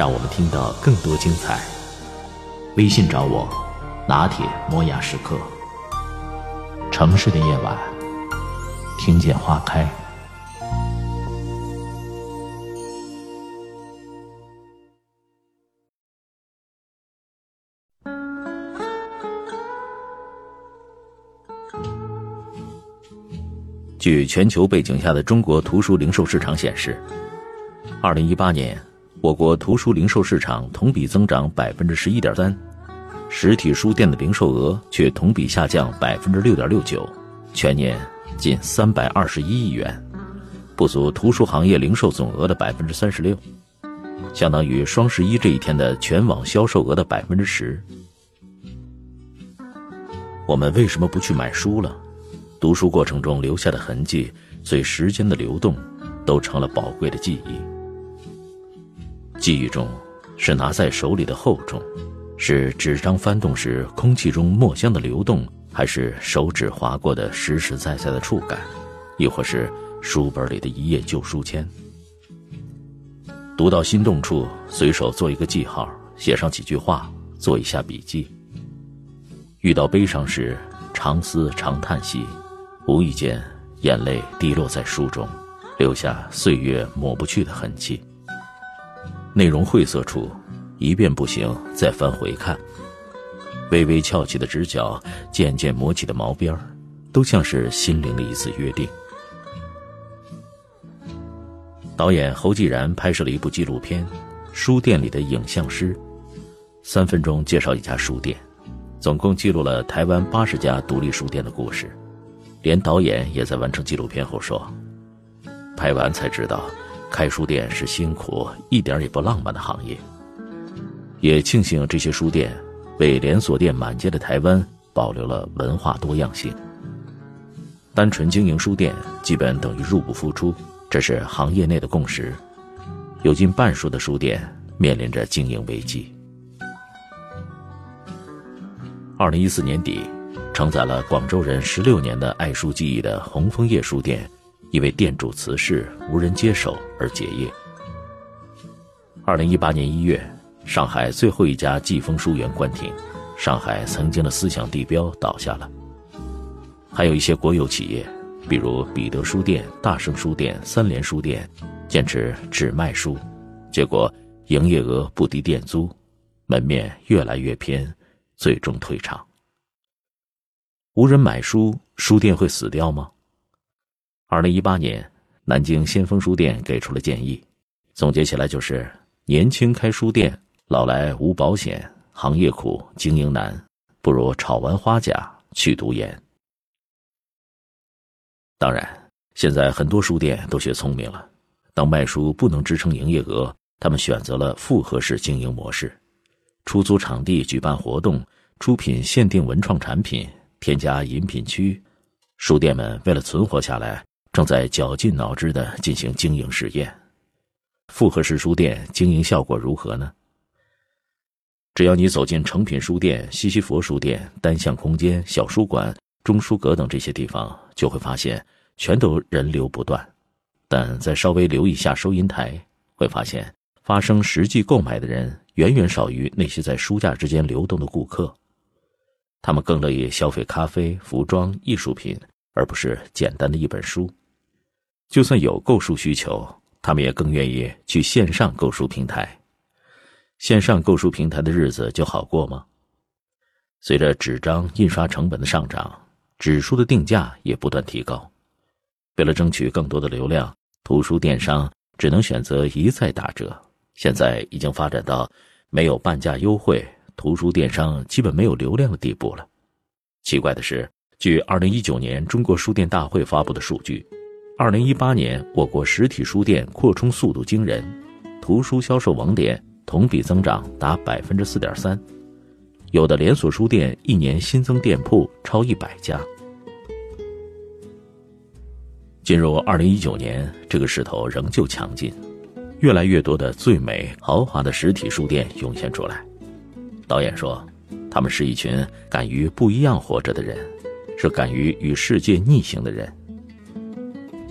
让我们听到更多精彩。微信找我，拿铁磨牙时刻。城市的夜晚，听见花开。据全球背景下的中国图书零售市场显示，二零一八年，我国图书零售市场同比增长百分之十一点三，实体书店的零售额却同比下降百分之六点六九，全年近三百二十一亿元，不足图书行业零售总额的百分之三十六，相当于双十一这一天的全网销售额的百分之十。我们为什么不去买书了？读书过程中留下的痕迹，随时间的流动，都成了宝贵的记忆。记忆中，是拿在手里的厚重，是纸张翻动时空气中墨香的流动，还是手指划过的实实在在的触感，亦或是书本里的一页旧书签？读到心动处，随手做一个记号，写上几句话，做一下笔记。遇到悲伤时，长思长叹息。无意间，眼泪滴落在书中，留下岁月抹不去的痕迹。内容晦涩处，一遍不行，再翻回看。微微翘起的直角，渐渐磨起的毛边，都像是心灵的一次约定。导演侯继然拍摄了一部纪录片《书店里的影像师》，三分钟介绍一家书店，总共记录了台湾八十家独立书店的故事。连导演也在完成纪录片后说：“拍完才知道，开书店是辛苦、一点也不浪漫的行业。也庆幸这些书店，为连锁店满街的台湾保留了文化多样性。单纯经营书店，基本等于入不敷出，这是行业内的共识。有近半数的书店面临着经营危机。二零一四年底。”承载了广州人十六年的爱书记忆的红枫叶书店，因为店主辞世无人接手而结业。二零一八年一月，上海最后一家季风书园关停，上海曾经的思想地标倒下了。还有一些国有企业，比如彼得书店、大圣书店、三联书店，坚持只卖书，结果营业额不敌店租，门面越来越偏，最终退场。无人买书，书店会死掉吗？二零一八年，南京先锋书店给出了建议，总结起来就是：年轻开书店，老来无保险，行业苦，经营难，不如炒完花甲去读研。当然，现在很多书店都学聪明了，当卖书不能支撑营业额，他们选择了复合式经营模式，出租场地举办活动，出品限定文创产品。添加饮品区，书店们为了存活下来，正在绞尽脑汁的进行经营实验。复合式书店经营效果如何呢？只要你走进诚品书店、西西弗书店、单向空间、小书馆、中书阁等这些地方，就会发现全都人流不断。但再稍微留意一下收银台，会发现发生实际购买的人远远少于那些在书架之间流动的顾客。他们更乐意消费咖啡、服装、艺术品，而不是简单的一本书。就算有购书需求，他们也更愿意去线上购书平台。线上购书平台的日子就好过吗？随着纸张印刷成本的上涨，纸书的定价也不断提高。为了争取更多的流量，图书电商只能选择一再打折。现在已经发展到没有半价优惠。图书电商基本没有流量的地步了。奇怪的是，据二零一九年中国书店大会发布的数据，二零一八年我国实体书店扩充速度惊人，图书销售网点同比增长达百分之四点三，有的连锁书店一年新增店铺超一百家。进入二零一九年，这个势头仍旧强劲，越来越多的最美豪华的实体书店涌现出来。导演说，他们是一群敢于不一样活着的人，是敢于与世界逆行的人。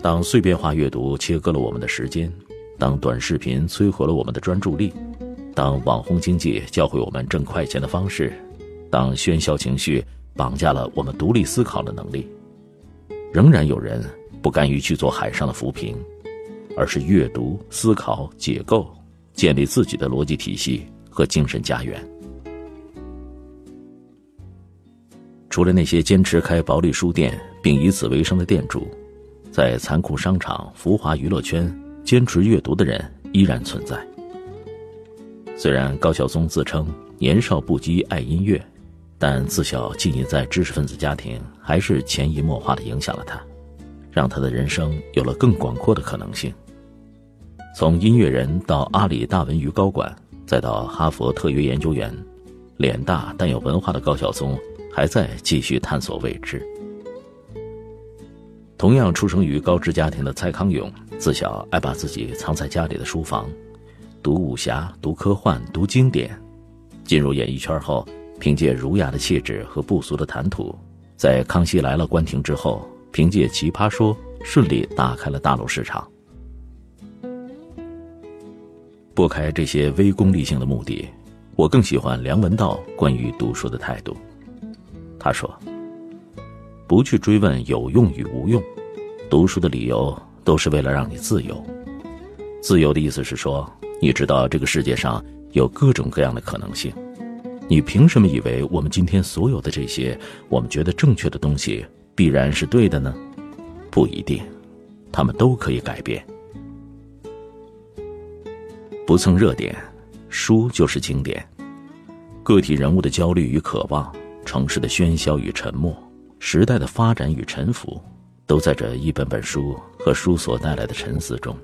当碎片化阅读切割了我们的时间，当短视频摧毁了我们的专注力，当网红经济教会我们挣快钱的方式，当喧嚣情绪绑架了我们独立思考的能力，仍然有人。不甘于去做海上的浮萍，而是阅读、思考、解构，建立自己的逻辑体系和精神家园。除了那些坚持开薄利书店并以此为生的店主，在残酷商场、浮华娱乐圈坚持阅读的人依然存在。虽然高晓松自称年少不羁爱音乐，但自小浸淫在知识分子家庭，还是潜移默化的影响了他。让他的人生有了更广阔的可能性。从音乐人到阿里大文娱高管，再到哈佛特约研究员，脸大但有文化的高晓松还在继续探索未知。同样出生于高知家庭的蔡康永，自小爱把自己藏在家里的书房，读武侠、读科幻、读经典。进入演艺圈后，凭借儒雅的气质和不俗的谈吐，在《康熙来了》关停之后。凭借《奇葩说》顺利打开了大陆市场。拨开这些微功利性的目的，我更喜欢梁文道关于读书的态度。他说：“不去追问有用与无用，读书的理由都是为了让你自由。自由的意思是说，你知道这个世界上有各种各样的可能性。你凭什么以为我们今天所有的这些我们觉得正确的东西？”必然是对的呢？不一定，他们都可以改变。不蹭热点，书就是经典。个体人物的焦虑与渴望，城市的喧嚣与沉默，时代的发展与沉浮，都在这一本本书和书所带来的沉思中。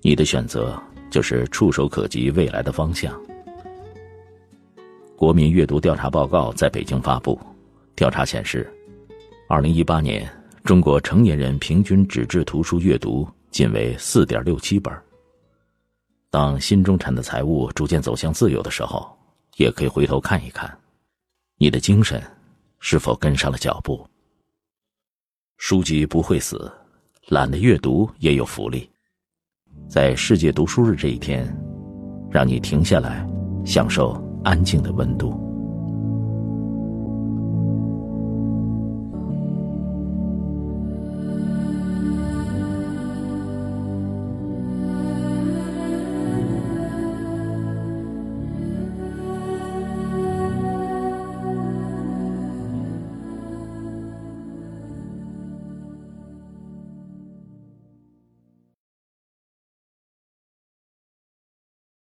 你的选择就是触手可及未来的方向。国民阅读调查报告在北京发布，调查显示。二零一八年，中国成年人平均纸质图书阅读仅为四点六七本。当新中产的财务逐渐走向自由的时候，也可以回头看一看，你的精神是否跟上了脚步。书籍不会死，懒得阅读也有福利。在世界读书日这一天，让你停下来，享受安静的温度。